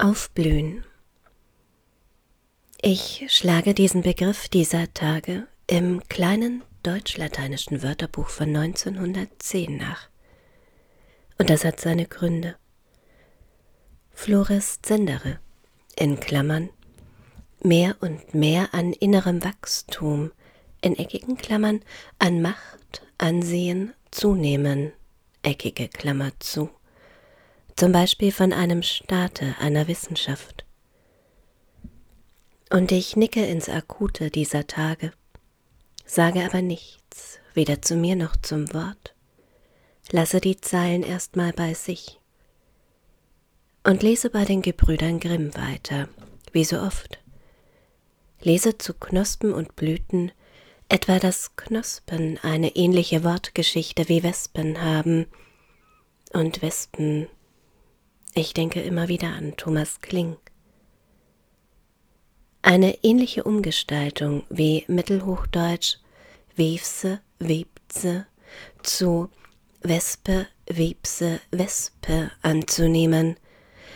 Aufblühen. Ich schlage diesen Begriff dieser Tage im kleinen deutsch-lateinischen Wörterbuch von 1910 nach. Und das hat seine Gründe. Florescendere, in Klammern, mehr und mehr an innerem Wachstum, in eckigen Klammern an Macht, Ansehen zunehmen, eckige Klammer zu zum Beispiel von einem Staate, einer Wissenschaft. Und ich nicke ins Akute dieser Tage, sage aber nichts, weder zu mir noch zum Wort, lasse die Zeilen erstmal bei sich und lese bei den Gebrüdern Grimm weiter, wie so oft. Lese zu Knospen und Blüten, etwa dass Knospen eine ähnliche Wortgeschichte wie Wespen haben und Wespen ich denke immer wieder an Thomas Kling. Eine ähnliche Umgestaltung wie Mittelhochdeutsch Wevse, Webze zu Wespe, Webse, Wespe anzunehmen,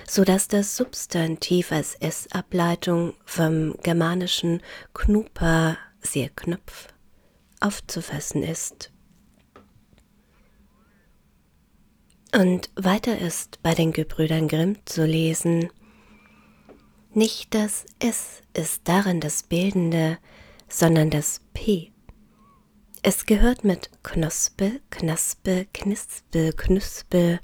so dass das Substantiv als S-Ableitung vom germanischen Knupa, sehr Knopf, aufzufassen ist. Und weiter ist bei den Gebrüdern Grimm zu lesen, nicht das S ist darin das Bildende, sondern das P. Es gehört mit Knospe, Knaspe, Knispel, Knüspel,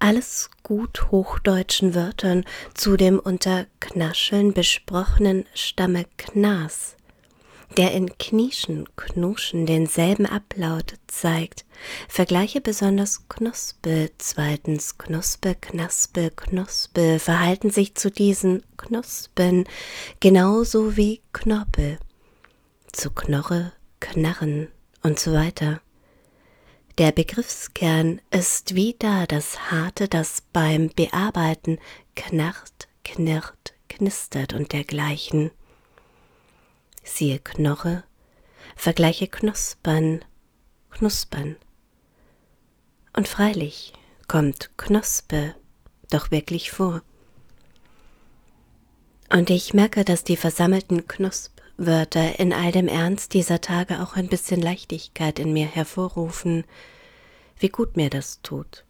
alles gut hochdeutschen Wörtern zu dem unter Knascheln besprochenen Stamme Knas, der in Knieschen, Knuschen denselben Ablaut zeigt. Vergleiche besonders Knospe, zweitens Knospe, Knaspe, Knospe verhalten sich zu diesen Knospen genauso wie Knorpel, zu Knorre, Knarren und so weiter. Der Begriffskern ist wie da das Harte, das beim Bearbeiten knarrt, knirrt, knistert und dergleichen siehe Knorre, vergleiche Knuspern, Knuspern. Und freilich kommt Knospe doch wirklich vor. Und ich merke, dass die versammelten Knosp-Wörter in all dem Ernst dieser Tage auch ein bisschen Leichtigkeit in mir hervorrufen, wie gut mir das tut.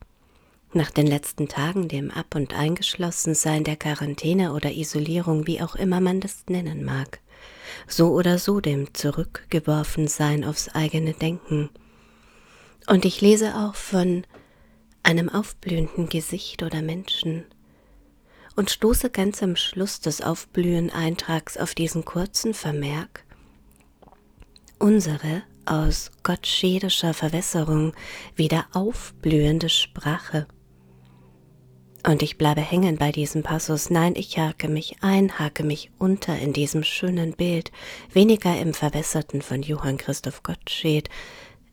Nach den letzten Tagen, dem Ab- und Eingeschlossensein der Quarantäne oder Isolierung, wie auch immer man das nennen mag so oder so dem Zurückgeworfensein aufs eigene Denken. Und ich lese auch von einem aufblühenden Gesicht oder Menschen und stoße ganz am Schluss des Aufblühen-Eintrags auf diesen kurzen Vermerk unsere aus gottschedischer Verwässerung wieder aufblühende Sprache. Und ich bleibe hängen bei diesem Passus. Nein, ich hake mich ein, hake mich unter in diesem schönen Bild, weniger im Verwässerten von Johann Christoph Gottsched.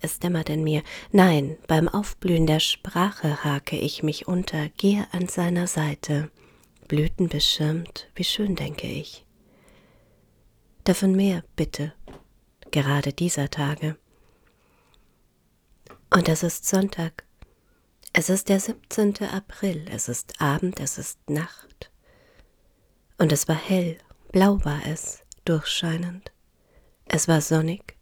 Es dämmert in mir. Nein, beim Aufblühen der Sprache hake ich mich unter, gehe an seiner Seite. Blüten beschirmt, wie schön, denke ich. Davon mehr, bitte, gerade dieser Tage. Und es ist Sonntag. Es ist der 17. April, es ist Abend, es ist Nacht. Und es war hell, blau war es, durchscheinend. Es war sonnig,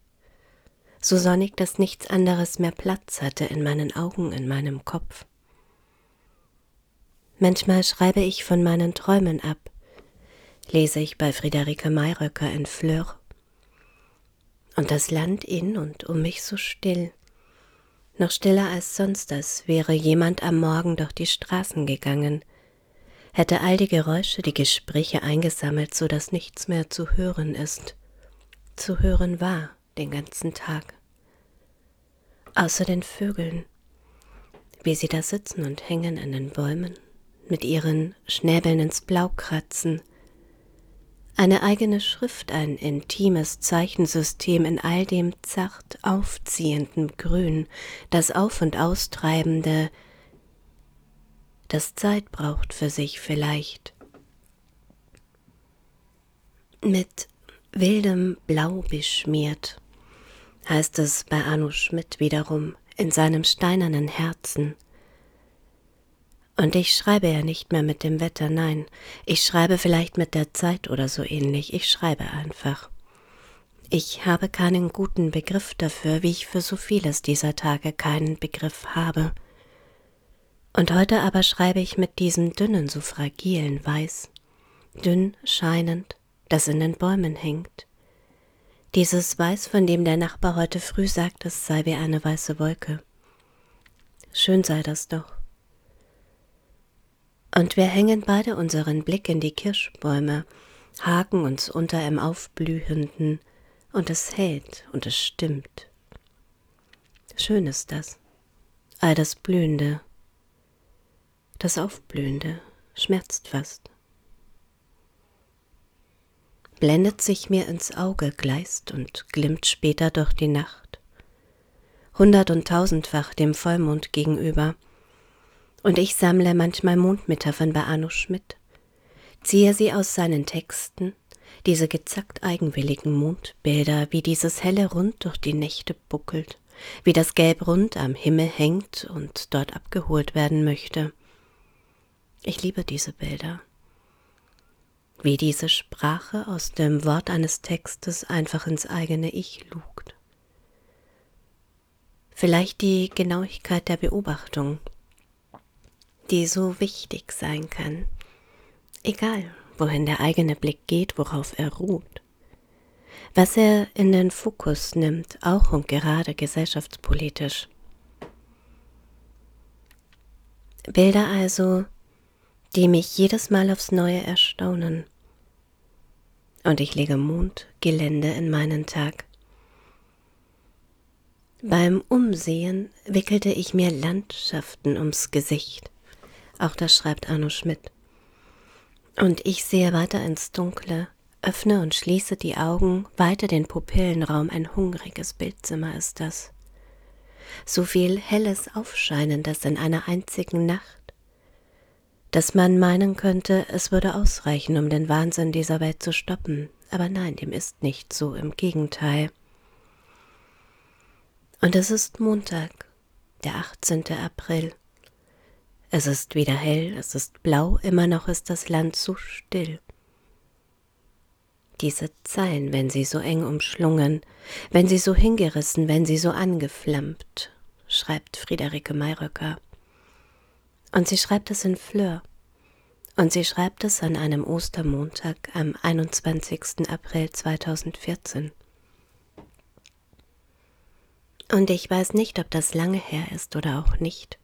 so sonnig, dass nichts anderes mehr Platz hatte in meinen Augen, in meinem Kopf. Manchmal schreibe ich von meinen Träumen ab, lese ich bei Friederike Mayröcker in Fleur. Und das Land in und um mich so still, noch stiller als sonst, als wäre jemand am Morgen durch die Straßen gegangen, hätte all die Geräusche, die Gespräche eingesammelt, so dass nichts mehr zu hören ist, zu hören war den ganzen Tag. Außer den Vögeln, wie sie da sitzen und hängen an den Bäumen, mit ihren Schnäbeln ins Blau kratzen, eine eigene Schrift, ein intimes Zeichensystem in all dem zart aufziehenden Grün, das Auf- und Austreibende, das Zeit braucht für sich vielleicht. Mit wildem Blau beschmiert, heißt es bei Arno Schmidt wiederum in seinem steinernen Herzen. Und ich schreibe ja nicht mehr mit dem Wetter, nein, ich schreibe vielleicht mit der Zeit oder so ähnlich, ich schreibe einfach. Ich habe keinen guten Begriff dafür, wie ich für so vieles dieser Tage keinen Begriff habe. Und heute aber schreibe ich mit diesem dünnen, so fragilen Weiß, dünn scheinend, das in den Bäumen hängt. Dieses Weiß, von dem der Nachbar heute früh sagt, es sei wie eine weiße Wolke. Schön sei das doch. Und wir hängen beide unseren Blick in die Kirschbäume, haken uns unter im Aufblühenden, und es hält und es stimmt. Schön ist das, all das Blühende, das Aufblühende schmerzt fast blendet sich mir ins Auge, gleist und glimmt später durch die Nacht. Hundert und tausendfach dem Vollmond gegenüber. Und ich sammle manchmal Mondmetaphern bei Arno Schmidt, ziehe sie aus seinen Texten, diese gezackt eigenwilligen Mondbilder, wie dieses helle Rund durch die Nächte buckelt, wie das Gelb rund am Himmel hängt und dort abgeholt werden möchte. Ich liebe diese Bilder wie diese Sprache aus dem Wort eines Textes einfach ins eigene Ich lugt. Vielleicht die Genauigkeit der Beobachtung, die so wichtig sein kann, egal wohin der eigene Blick geht, worauf er ruht, was er in den Fokus nimmt, auch und gerade gesellschaftspolitisch. Bilder also, die mich jedes Mal aufs Neue erstaunen. Und ich lege Mondgelände in meinen Tag. Beim Umsehen wickelte ich mir Landschaften ums Gesicht. Auch das schreibt Arno Schmidt. Und ich sehe weiter ins Dunkle, öffne und schließe die Augen, weite den Pupillenraum, ein hungriges Bildzimmer ist das. So viel helles Aufscheinen, das in einer einzigen Nacht dass man meinen könnte, es würde ausreichen, um den Wahnsinn dieser Welt zu stoppen, aber nein, dem ist nicht so, im Gegenteil. Und es ist Montag, der 18. April. Es ist wieder hell, es ist blau, immer noch ist das Land so still. Diese Zeilen, wenn sie so eng umschlungen, wenn sie so hingerissen, wenn sie so angeflammt, schreibt Friederike Mayröcker. Und sie schreibt es in Fleur. Und sie schreibt es an einem Ostermontag am 21. April 2014. Und ich weiß nicht, ob das lange her ist oder auch nicht.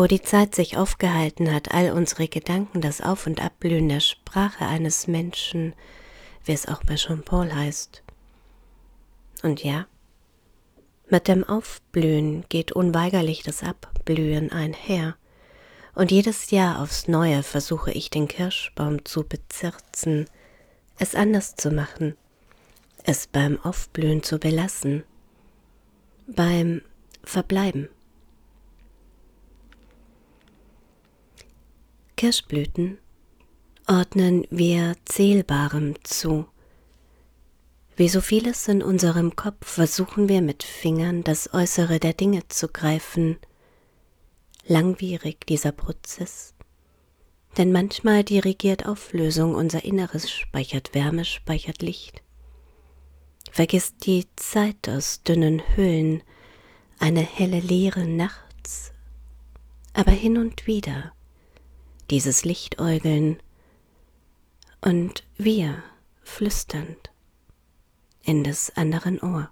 Wo die Zeit sich aufgehalten hat, all unsere Gedanken, das Auf- und Abblühen der Sprache eines Menschen, wie es auch bei Jean-Paul heißt. Und ja, mit dem Aufblühen geht unweigerlich das Abblühen einher und jedes Jahr aufs Neue versuche ich den Kirschbaum zu bezirzen, es anders zu machen, es beim Aufblühen zu belassen, beim Verbleiben. Kirschblüten ordnen wir Zählbarem zu. Wie so vieles in unserem Kopf versuchen wir mit Fingern das Äußere der Dinge zu greifen, langwierig dieser Prozess. Denn manchmal dirigiert Auflösung unser Inneres, speichert Wärme, speichert Licht. Vergisst die Zeit aus dünnen Hüllen, eine helle Leere nachts, aber hin und wieder dieses Lichtäugeln und wir flüsternd in des anderen Ohr.